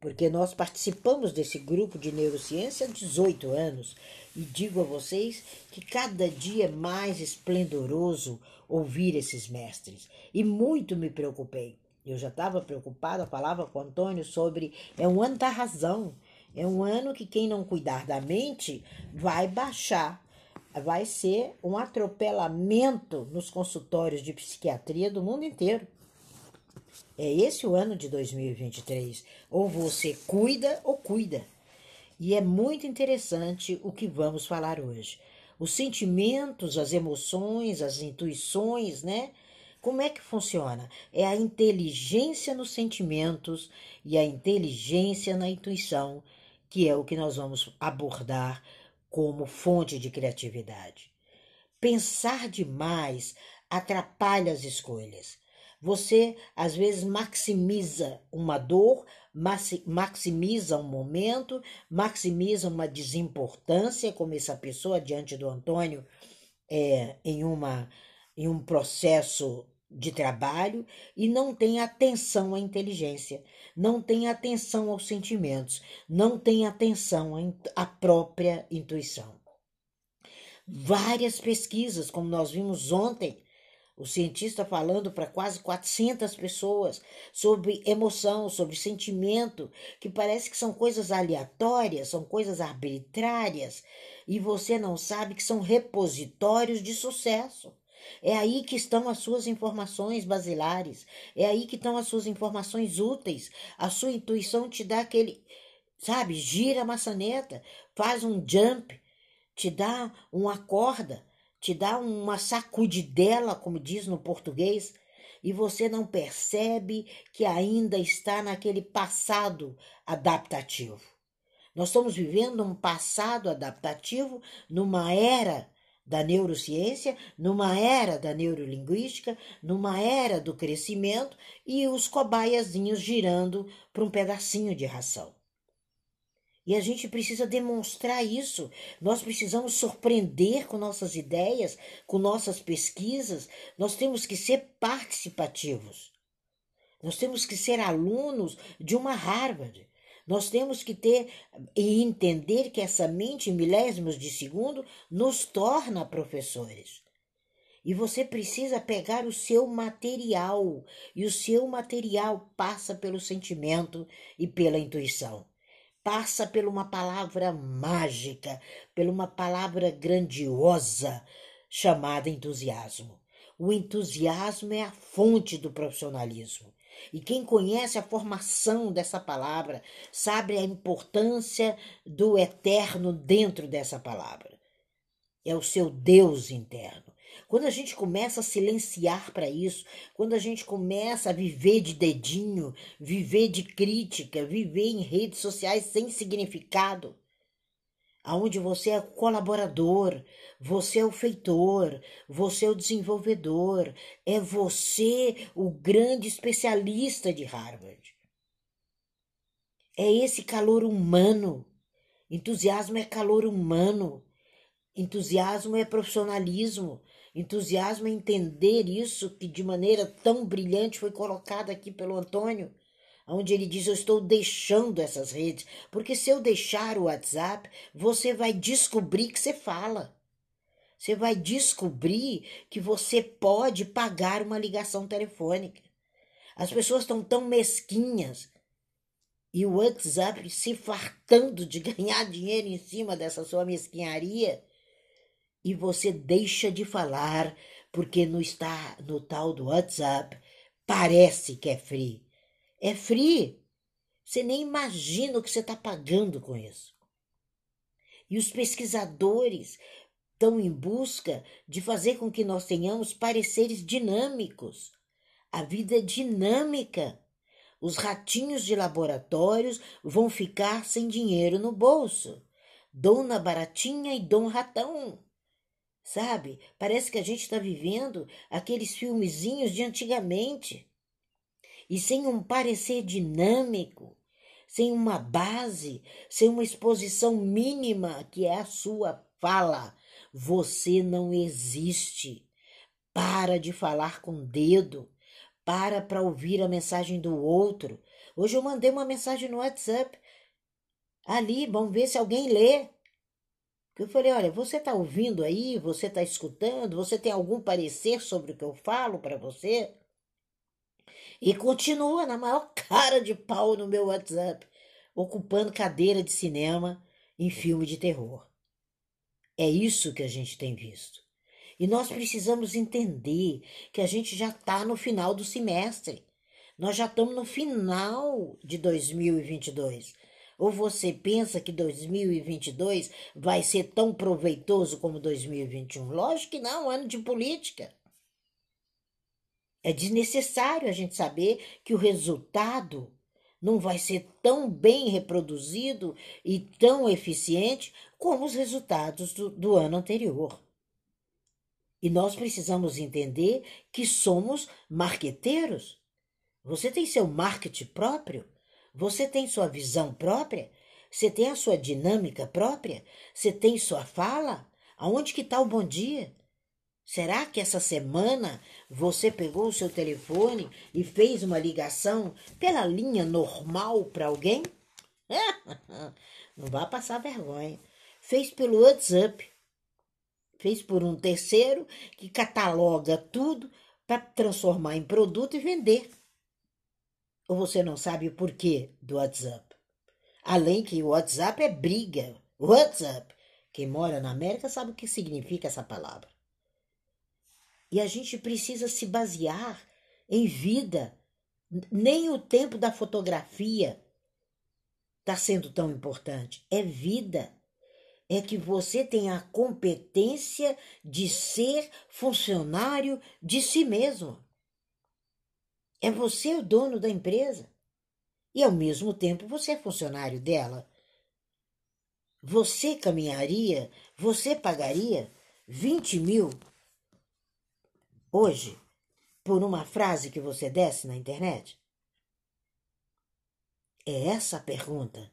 porque nós participamos desse grupo de neurociência há 18 anos e digo a vocês que cada dia é mais esplendoroso ouvir esses mestres. E muito me preocupei. Eu já estava preocupada, falava com o Antônio sobre é um ano da razão. É um ano que quem não cuidar da mente vai baixar. Vai ser um atropelamento nos consultórios de psiquiatria do mundo inteiro. É esse o ano de 2023. Ou você cuida ou cuida. E é muito interessante o que vamos falar hoje. Os sentimentos, as emoções, as intuições, né? Como é que funciona? É a inteligência nos sentimentos e a inteligência na intuição, que é o que nós vamos abordar como fonte de criatividade. Pensar demais atrapalha as escolhas. Você às vezes maximiza uma dor, maximiza um momento, maximiza uma desimportância, como essa pessoa diante do Antônio, é, em, uma, em um processo de trabalho e não tem atenção à inteligência, não tem atenção aos sentimentos, não tem atenção à própria intuição. Várias pesquisas, como nós vimos ontem, o cientista falando para quase 400 pessoas sobre emoção, sobre sentimento, que parece que são coisas aleatórias, são coisas arbitrárias, e você não sabe que são repositórios de sucesso. É aí que estão as suas informações basilares, é aí que estão as suas informações úteis. A sua intuição te dá aquele, sabe, gira a maçaneta, faz um jump, te dá uma corda te dá uma sacudidela, como diz no português, e você não percebe que ainda está naquele passado adaptativo. Nós estamos vivendo um passado adaptativo numa era da neurociência, numa era da neurolinguística, numa era do crescimento e os cobaiazinhos girando para um pedacinho de ração. E a gente precisa demonstrar isso. Nós precisamos surpreender com nossas ideias, com nossas pesquisas. Nós temos que ser participativos. Nós temos que ser alunos de uma Harvard. Nós temos que ter e entender que essa mente em milésimos de segundo nos torna professores. E você precisa pegar o seu material, e o seu material passa pelo sentimento e pela intuição passa por uma palavra mágica, por uma palavra grandiosa chamada entusiasmo. O entusiasmo é a fonte do profissionalismo. E quem conhece a formação dessa palavra sabe a importância do eterno dentro dessa palavra. É o seu Deus interno. Quando a gente começa a silenciar para isso, quando a gente começa a viver de dedinho, viver de crítica, viver em redes sociais sem significado, aonde você é colaborador, você é o feitor, você é o desenvolvedor, é você o grande especialista de Harvard. É esse calor humano. Entusiasmo é calor humano. Entusiasmo é profissionalismo. Entusiasmo é entender isso que de maneira tão brilhante foi colocada aqui pelo Antônio, onde ele diz: Eu estou deixando essas redes, porque se eu deixar o WhatsApp, você vai descobrir que você fala. Você vai descobrir que você pode pagar uma ligação telefônica. As pessoas estão tão mesquinhas e o WhatsApp se fartando de ganhar dinheiro em cima dessa sua mesquinharia e você deixa de falar porque não está no tal do WhatsApp. Parece que é free. É free. Você nem imagina o que você está pagando com isso. E os pesquisadores estão em busca de fazer com que nós tenhamos pareceres dinâmicos. A vida é dinâmica. Os ratinhos de laboratórios vão ficar sem dinheiro no bolso. Dona Baratinha e Dom Ratão sabe? Parece que a gente está vivendo aqueles filmezinhos de antigamente. E sem um parecer dinâmico, sem uma base, sem uma exposição mínima que é a sua fala, você não existe. Para de falar com o dedo, para para ouvir a mensagem do outro. Hoje eu mandei uma mensagem no WhatsApp. Ali, vamos ver se alguém lê. Eu falei, olha, você está ouvindo aí, você está escutando, você tem algum parecer sobre o que eu falo para você? E continua na maior cara de pau no meu WhatsApp, ocupando cadeira de cinema em filme de terror. É isso que a gente tem visto. E nós precisamos entender que a gente já está no final do semestre. Nós já estamos no final de 2022. Ou você pensa que 2022 vai ser tão proveitoso como 2021? Lógico que não, ano de política. É desnecessário a gente saber que o resultado não vai ser tão bem reproduzido e tão eficiente como os resultados do, do ano anterior. E nós precisamos entender que somos marqueteiros. Você tem seu marketing próprio? Você tem sua visão própria? Você tem a sua dinâmica própria? Você tem sua fala? Aonde que está o bom dia? Será que essa semana você pegou o seu telefone e fez uma ligação pela linha normal para alguém? Não vá passar vergonha. Fez pelo WhatsApp. Fez por um terceiro que cataloga tudo para transformar em produto e vender. Ou você não sabe o porquê do WhatsApp? Além que o WhatsApp é briga. WhatsApp. Quem mora na América sabe o que significa essa palavra. E a gente precisa se basear em vida. Nem o tempo da fotografia está sendo tão importante. É vida. É que você tem a competência de ser funcionário de si mesmo. É você o dono da empresa. E ao mesmo tempo você é funcionário dela. Você caminharia, você pagaria 20 mil hoje por uma frase que você desse na internet? É essa a pergunta,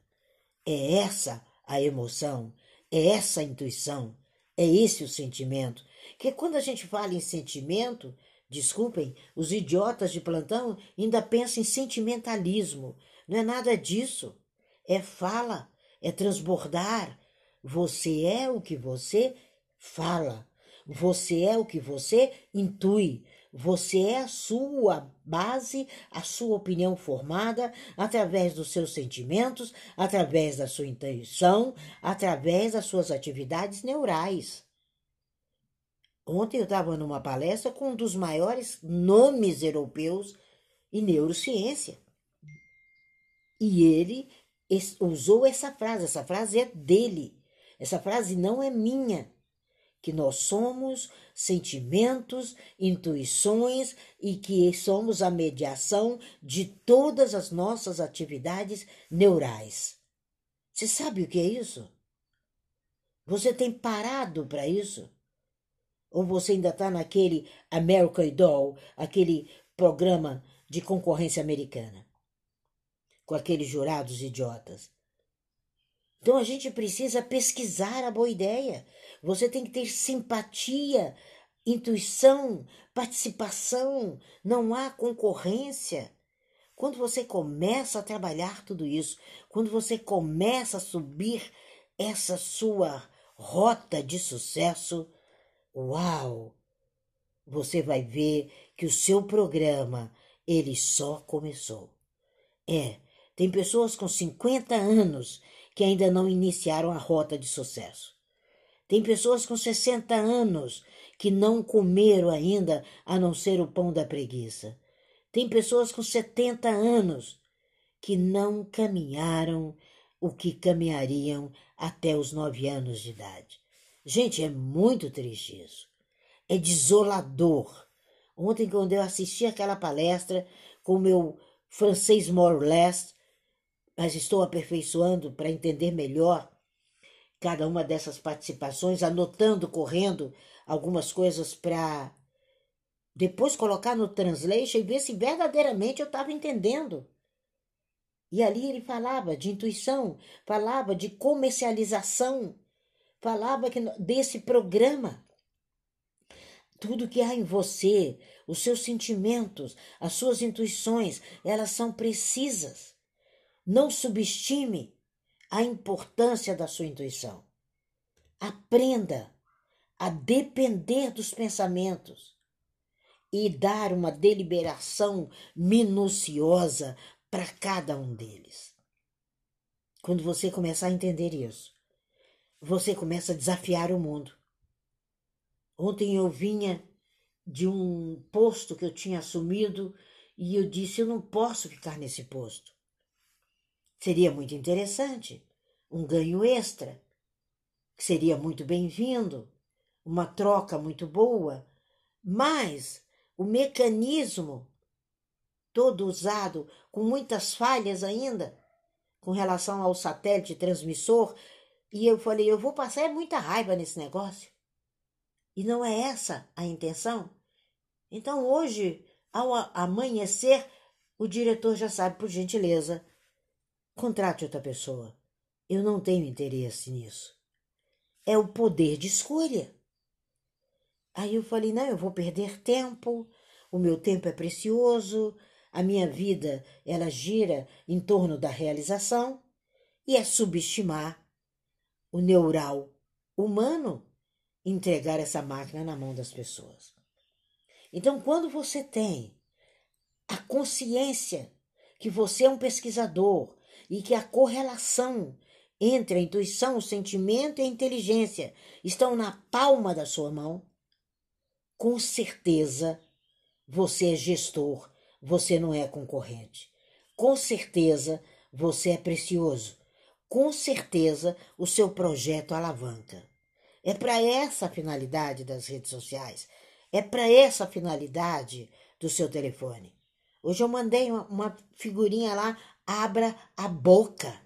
é essa a emoção, é essa a intuição, é esse o sentimento. Que quando a gente fala em sentimento, desculpem, os idiotas de plantão ainda pensam em sentimentalismo. Não é nada disso. É fala, é transbordar. Você é o que você fala. Você é o que você intui. Você é a sua base, a sua opinião formada através dos seus sentimentos, através da sua intuição, através das suas atividades neurais. Ontem eu estava numa palestra com um dos maiores nomes europeus em neurociência. E ele usou essa frase, essa frase é dele. Essa frase não é minha que nós somos sentimentos, intuições e que somos a mediação de todas as nossas atividades neurais. Você sabe o que é isso? Você tem parado para isso? Ou você ainda está naquele American Idol, aquele programa de concorrência americana, com aqueles jurados idiotas? Então a gente precisa pesquisar a boa ideia. Você tem que ter simpatia, intuição, participação, não há concorrência. Quando você começa a trabalhar tudo isso, quando você começa a subir essa sua rota de sucesso, uau! Você vai ver que o seu programa, ele só começou. É, tem pessoas com 50 anos que ainda não iniciaram a rota de sucesso. Tem pessoas com 60 anos que não comeram ainda a não ser o pão da preguiça. Tem pessoas com 70 anos que não caminharam o que caminhariam até os nove anos de idade. Gente, é muito triste isso. É desolador. Ontem, quando eu assisti aquela palestra com o meu francês more or less, mas estou aperfeiçoando para entender melhor cada uma dessas participações, anotando, correndo algumas coisas para depois colocar no translation e ver se verdadeiramente eu estava entendendo. E ali ele falava de intuição, falava de comercialização, falava que, desse programa. Tudo que há em você, os seus sentimentos, as suas intuições, elas são precisas. Não subestime a importância da sua intuição. Aprenda a depender dos pensamentos e dar uma deliberação minuciosa para cada um deles. Quando você começar a entender isso, você começa a desafiar o mundo. Ontem eu vinha de um posto que eu tinha assumido e eu disse: eu não posso ficar nesse posto. Seria muito interessante, um ganho extra, que seria muito bem-vindo, uma troca muito boa, mas o mecanismo todo usado, com muitas falhas ainda, com relação ao satélite transmissor, e eu falei: eu vou passar muita raiva nesse negócio. E não é essa a intenção. Então, hoje, ao amanhecer, o diretor já sabe, por gentileza, contrate outra pessoa. Eu não tenho interesse nisso. É o poder de escolha. Aí eu falei: não, eu vou perder tempo, o meu tempo é precioso, a minha vida ela gira em torno da realização e é subestimar o neural humano entregar essa máquina na mão das pessoas. Então, quando você tem a consciência que você é um pesquisador e que a correlação entre a intuição, o sentimento e a inteligência estão na palma da sua mão, com certeza você é gestor, você não é concorrente. Com certeza você é precioso. Com certeza o seu projeto alavanca. É para essa finalidade das redes sociais. É para essa finalidade do seu telefone. Hoje eu mandei uma, uma figurinha lá, abra a boca.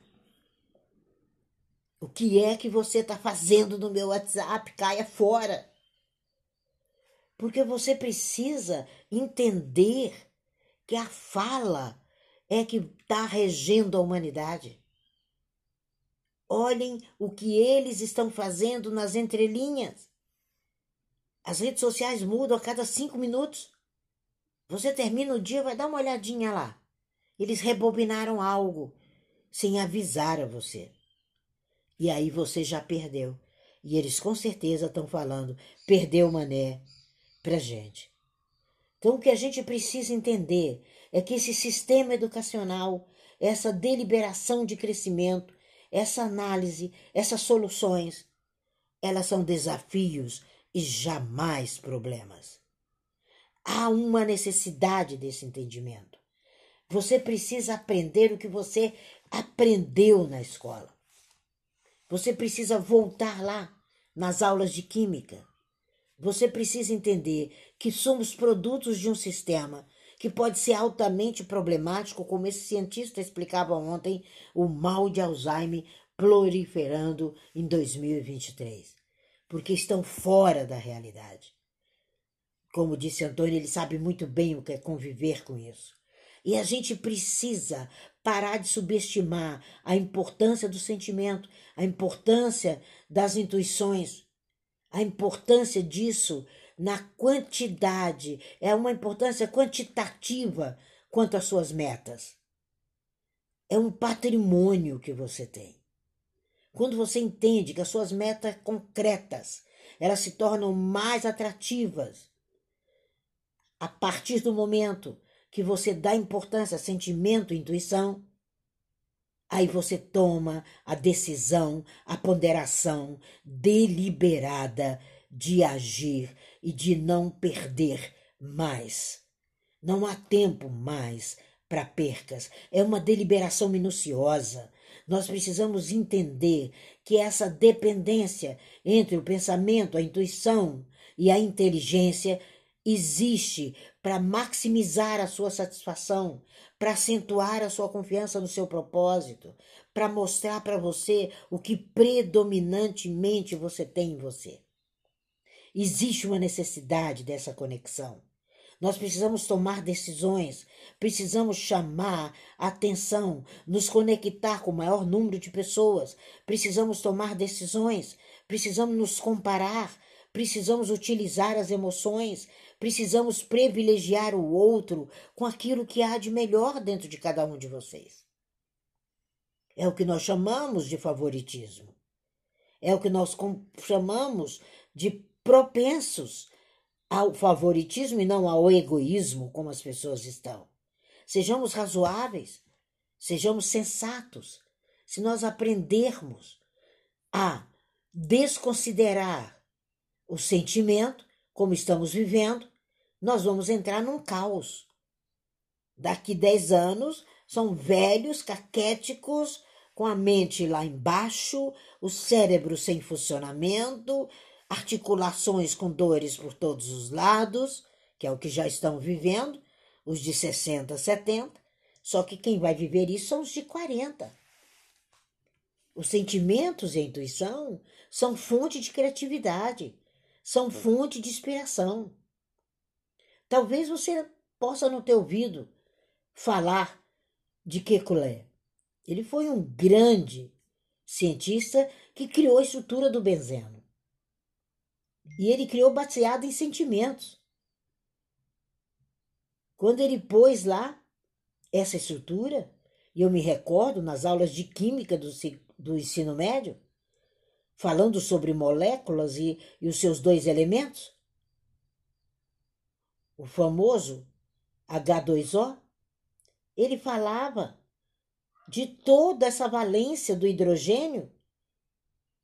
O que é que você está fazendo no meu WhatsApp? Caia fora. Porque você precisa entender que a fala é que está regendo a humanidade. Olhem o que eles estão fazendo nas entrelinhas. As redes sociais mudam a cada cinco minutos. Você termina o dia, vai dar uma olhadinha lá. Eles rebobinaram algo sem avisar a você. E aí você já perdeu. E eles com certeza estão falando: perdeu mané, para gente. Então, o que a gente precisa entender é que esse sistema educacional, essa deliberação de crescimento, essa análise, essas soluções, elas são desafios e jamais problemas. Há uma necessidade desse entendimento. Você precisa aprender o que você aprendeu na escola. Você precisa voltar lá nas aulas de química, você precisa entender que somos produtos de um sistema que pode ser altamente problemático, como esse cientista explicava ontem, o mal de Alzheimer proliferando em 2023, porque estão fora da realidade. Como disse Antônio, ele sabe muito bem o que é conviver com isso. E a gente precisa parar de subestimar a importância do sentimento, a importância das intuições, a importância disso na quantidade, é uma importância quantitativa quanto às suas metas. É um patrimônio que você tem. Quando você entende que as suas metas concretas, elas se tornam mais atrativas a partir do momento que você dá importância a sentimento, intuição, Aí você toma a decisão, a ponderação deliberada de agir e de não perder mais. Não há tempo mais para percas. É uma deliberação minuciosa. Nós precisamos entender que essa dependência entre o pensamento, a intuição e a inteligência existe para maximizar a sua satisfação, para acentuar a sua confiança no seu propósito, para mostrar para você o que predominantemente você tem em você. Existe uma necessidade dessa conexão. Nós precisamos tomar decisões, precisamos chamar atenção, nos conectar com o maior número de pessoas, precisamos tomar decisões, precisamos nos comparar, precisamos utilizar as emoções, Precisamos privilegiar o outro com aquilo que há de melhor dentro de cada um de vocês. É o que nós chamamos de favoritismo. É o que nós chamamos de propensos ao favoritismo e não ao egoísmo, como as pessoas estão. Sejamos razoáveis, sejamos sensatos. Se nós aprendermos a desconsiderar o sentimento, como estamos vivendo, nós vamos entrar num caos. Daqui dez anos, são velhos, caquéticos, com a mente lá embaixo, o cérebro sem funcionamento, articulações com dores por todos os lados, que é o que já estão vivendo, os de 60, 70, só que quem vai viver isso são os de 40. Os sentimentos e a intuição são fonte de criatividade, são fonte de inspiração. Talvez você possa não ter ouvido falar de Kekulé. Ele foi um grande cientista que criou a estrutura do benzeno. E ele criou baseado em sentimentos. Quando ele pôs lá essa estrutura, e eu me recordo nas aulas de química do, do ensino médio, falando sobre moléculas e, e os seus dois elementos, o famoso H2O, ele falava de toda essa valência do hidrogênio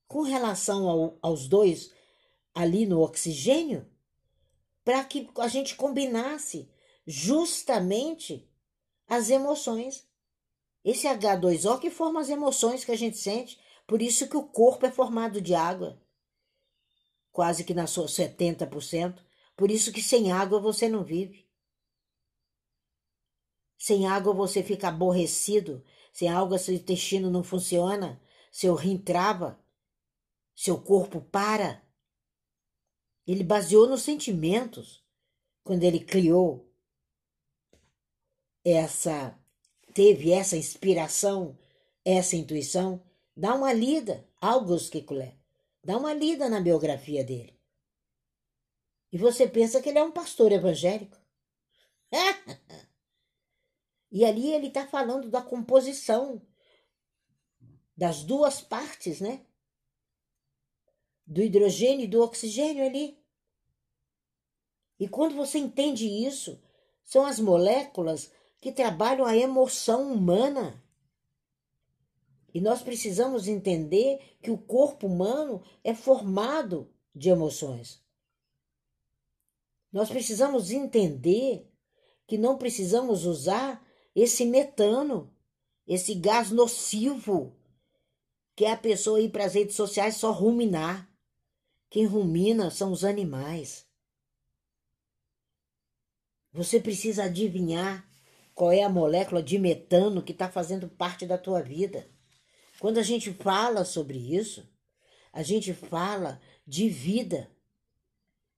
com relação ao, aos dois ali no oxigênio, para que a gente combinasse justamente as emoções. Esse H2O que forma as emoções que a gente sente, por isso que o corpo é formado de água, quase que na sua 70%, por isso que sem água você não vive. Sem água você fica aborrecido, sem água seu intestino não funciona, seu rim trava, seu corpo para. Ele baseou nos sentimentos quando ele criou essa, teve essa inspiração, essa intuição. Dá uma lida, August Kekulé, dá uma lida na biografia dele. E você pensa que ele é um pastor evangélico. E ali ele está falando da composição das duas partes, né? Do hidrogênio e do oxigênio ali. E quando você entende isso, são as moléculas que trabalham a emoção humana. E nós precisamos entender que o corpo humano é formado de emoções. Nós precisamos entender que não precisamos usar esse metano, esse gás nocivo, que é a pessoa ir para as redes sociais só ruminar. Quem rumina são os animais. Você precisa adivinhar qual é a molécula de metano que está fazendo parte da tua vida. Quando a gente fala sobre isso, a gente fala de vida.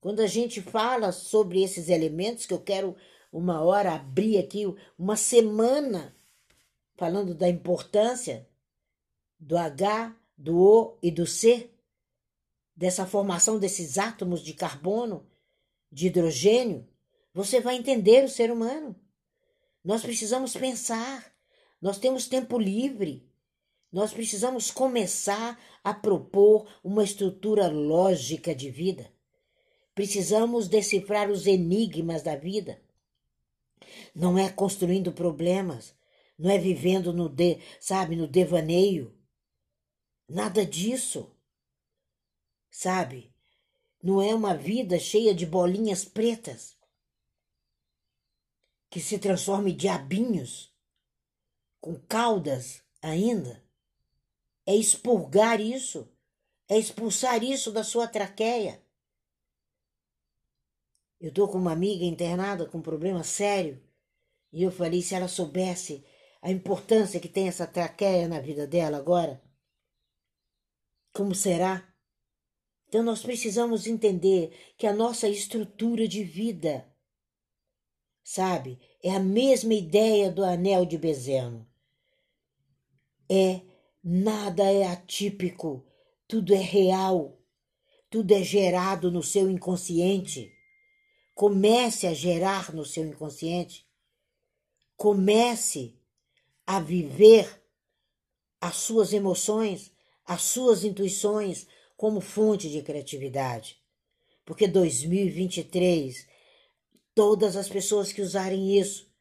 Quando a gente fala sobre esses elementos que eu quero uma hora abrir aqui uma semana falando da importância do H, do O e do C, dessa formação desses átomos de carbono, de hidrogênio, você vai entender o ser humano. Nós precisamos pensar, nós temos tempo livre, nós precisamos começar a propor uma estrutura lógica de vida. Precisamos decifrar os enigmas da vida não é construindo problemas, não é vivendo no de, sabe, no devaneio. Nada disso. Sabe? Não é uma vida cheia de bolinhas pretas que se transforma em diabinhos com caudas ainda. É expurgar isso, é expulsar isso da sua traqueia. Eu estou com uma amiga internada com um problema sério e eu falei se ela soubesse a importância que tem essa traqueia na vida dela agora. Como será? Então nós precisamos entender que a nossa estrutura de vida, sabe, é a mesma ideia do anel de Bezeno. É nada é atípico, tudo é real, tudo é gerado no seu inconsciente comece a gerar no seu inconsciente, comece a viver as suas emoções, as suas intuições como fonte de criatividade. Porque 2023, todas as pessoas que usarem isso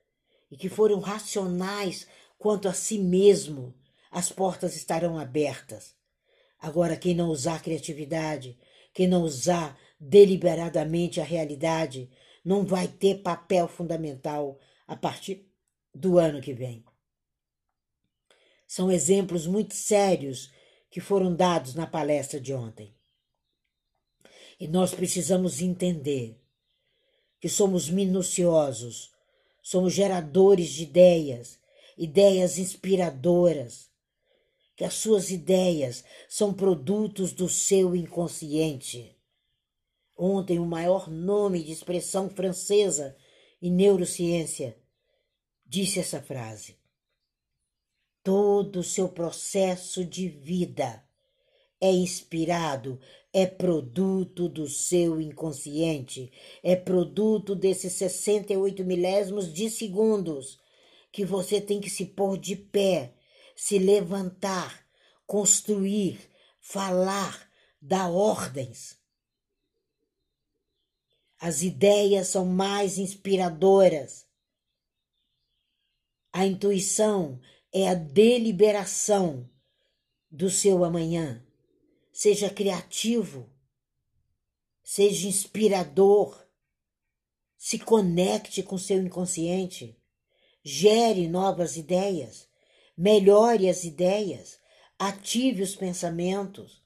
e que forem racionais quanto a si mesmo, as portas estarão abertas. Agora, quem não usar criatividade, quem não usar deliberadamente a realidade, não vai ter papel fundamental a partir do ano que vem. São exemplos muito sérios que foram dados na palestra de ontem. E nós precisamos entender que somos minuciosos, somos geradores de ideias, ideias inspiradoras, que as suas ideias são produtos do seu inconsciente. Ontem, o maior nome de expressão francesa em neurociência disse essa frase. Todo o seu processo de vida é inspirado, é produto do seu inconsciente, é produto desses 68 milésimos de segundos que você tem que se pôr de pé, se levantar, construir, falar, dar ordens. As ideias são mais inspiradoras. A intuição é a deliberação do seu amanhã. Seja criativo, seja inspirador, se conecte com seu inconsciente, gere novas ideias, melhore as ideias, ative os pensamentos,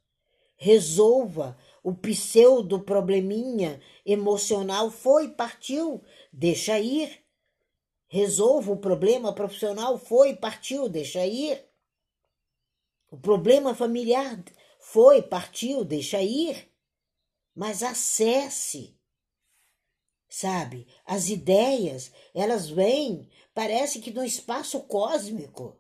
resolva o pseudo probleminha emocional foi, partiu, deixa ir. Resolva o problema profissional, foi, partiu, deixa ir. O problema familiar foi, partiu, deixa ir. Mas acesse. Sabe, as ideias, elas vêm, parece que no espaço cósmico,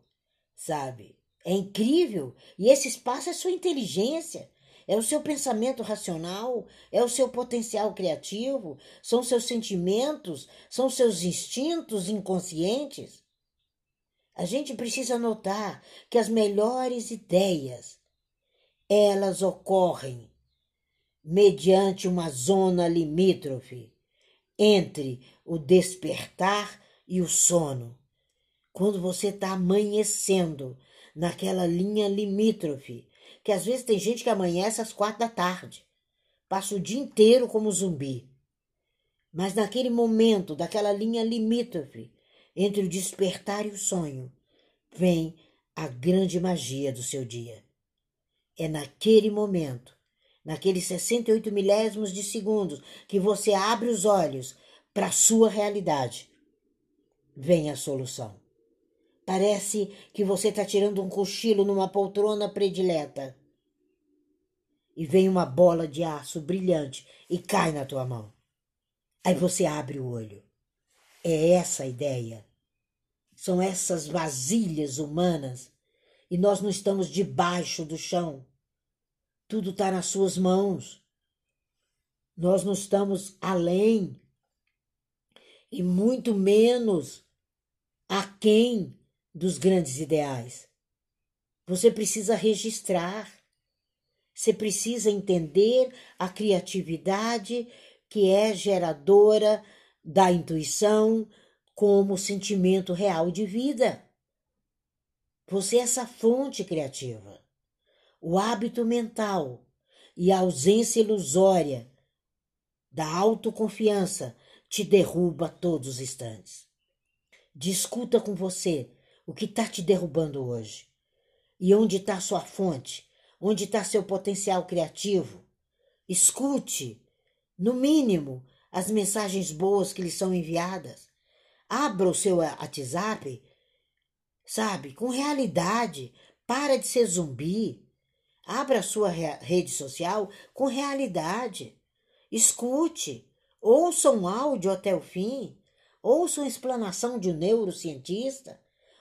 sabe? É incrível. E esse espaço é sua inteligência, é o seu pensamento racional, é o seu potencial criativo, são seus sentimentos, são seus instintos inconscientes. A gente precisa notar que as melhores ideias elas ocorrem mediante uma zona limítrofe entre o despertar e o sono. Quando você está amanhecendo naquela linha limítrofe que às vezes tem gente que amanhece às quatro da tarde, passa o dia inteiro como zumbi. Mas naquele momento, daquela linha limítrofe entre o despertar e o sonho, vem a grande magia do seu dia. É naquele momento, naqueles 68 milésimos de segundos, que você abre os olhos para a sua realidade. Vem a solução. Parece que você está tirando um cochilo numa poltrona predileta. E vem uma bola de aço brilhante e cai na tua mão. Aí você abre o olho. É essa a ideia. São essas vasilhas humanas e nós não estamos debaixo do chão. Tudo está nas suas mãos. Nós não estamos além e muito menos aquém dos grandes ideais. Você precisa registrar, você precisa entender a criatividade que é geradora da intuição como sentimento real de vida. Você é essa fonte criativa. O hábito mental e a ausência ilusória da autoconfiança te derruba a todos os instantes. Discuta com você o que está te derrubando hoje? E onde está sua fonte? Onde está seu potencial criativo? Escute, no mínimo, as mensagens boas que lhe são enviadas. Abra o seu WhatsApp, sabe, com realidade. Para de ser zumbi. Abra a sua rede social com realidade. Escute, ouça um áudio até o fim, ouça uma explanação de um neurocientista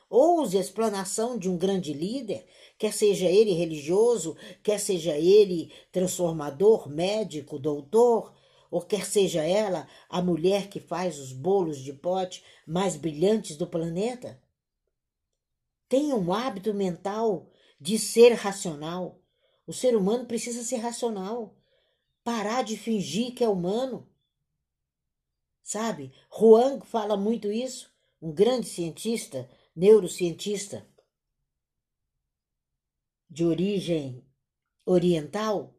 ouse a explanação de um grande líder, quer seja ele religioso, quer seja ele transformador, médico, doutor, ou quer seja ela a mulher que faz os bolos de pote mais brilhantes do planeta? Tenha um hábito mental de ser racional. O ser humano precisa ser racional. Parar de fingir que é humano. Sabe? Huang fala muito isso, um grande cientista, neurocientista de origem oriental.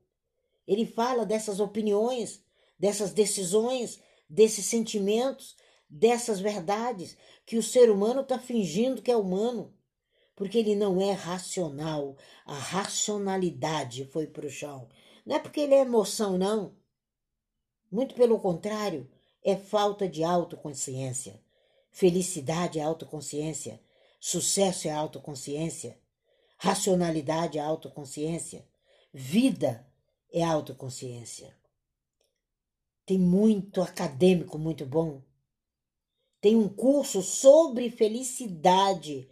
Ele fala dessas opiniões, dessas decisões, desses sentimentos, dessas verdades que o ser humano está fingindo que é humano porque ele não é racional. A racionalidade foi para o chão. Não é porque ele é emoção, não. Muito pelo contrário, é falta de autoconsciência. Felicidade é autoconsciência. Sucesso é autoconsciência. Racionalidade é autoconsciência. Vida é autoconsciência. Tem muito acadêmico muito bom. Tem um curso sobre felicidade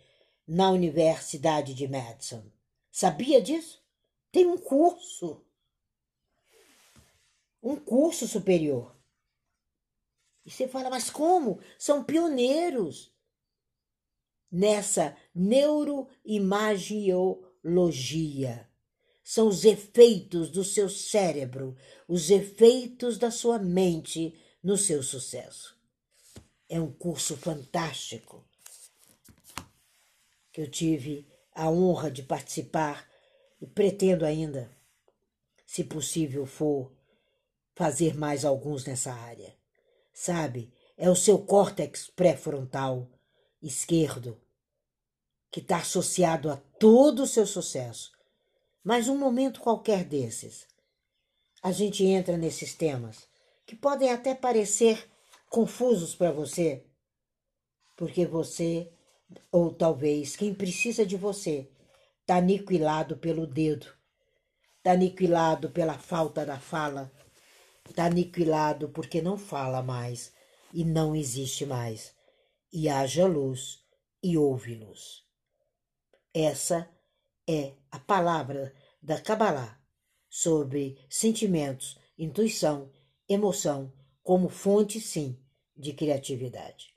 na Universidade de Madison. Sabia disso? Tem um curso. Um curso superior. E você fala, mas como? São pioneiros nessa neuroimagiologia. São os efeitos do seu cérebro, os efeitos da sua mente no seu sucesso. É um curso fantástico que eu tive a honra de participar e pretendo ainda, se possível for, fazer mais alguns nessa área. Sabe, é o seu córtex pré-frontal esquerdo que está associado a todo o seu sucesso. Mas um momento qualquer desses, a gente entra nesses temas que podem até parecer confusos para você, porque você ou talvez quem precisa de você está aniquilado pelo dedo, está aniquilado pela falta da fala, está aniquilado porque não fala mais e não existe mais. E haja luz e ouve luz. Essa é a palavra da Kabbalah sobre sentimentos, intuição, emoção como fonte, sim, de criatividade.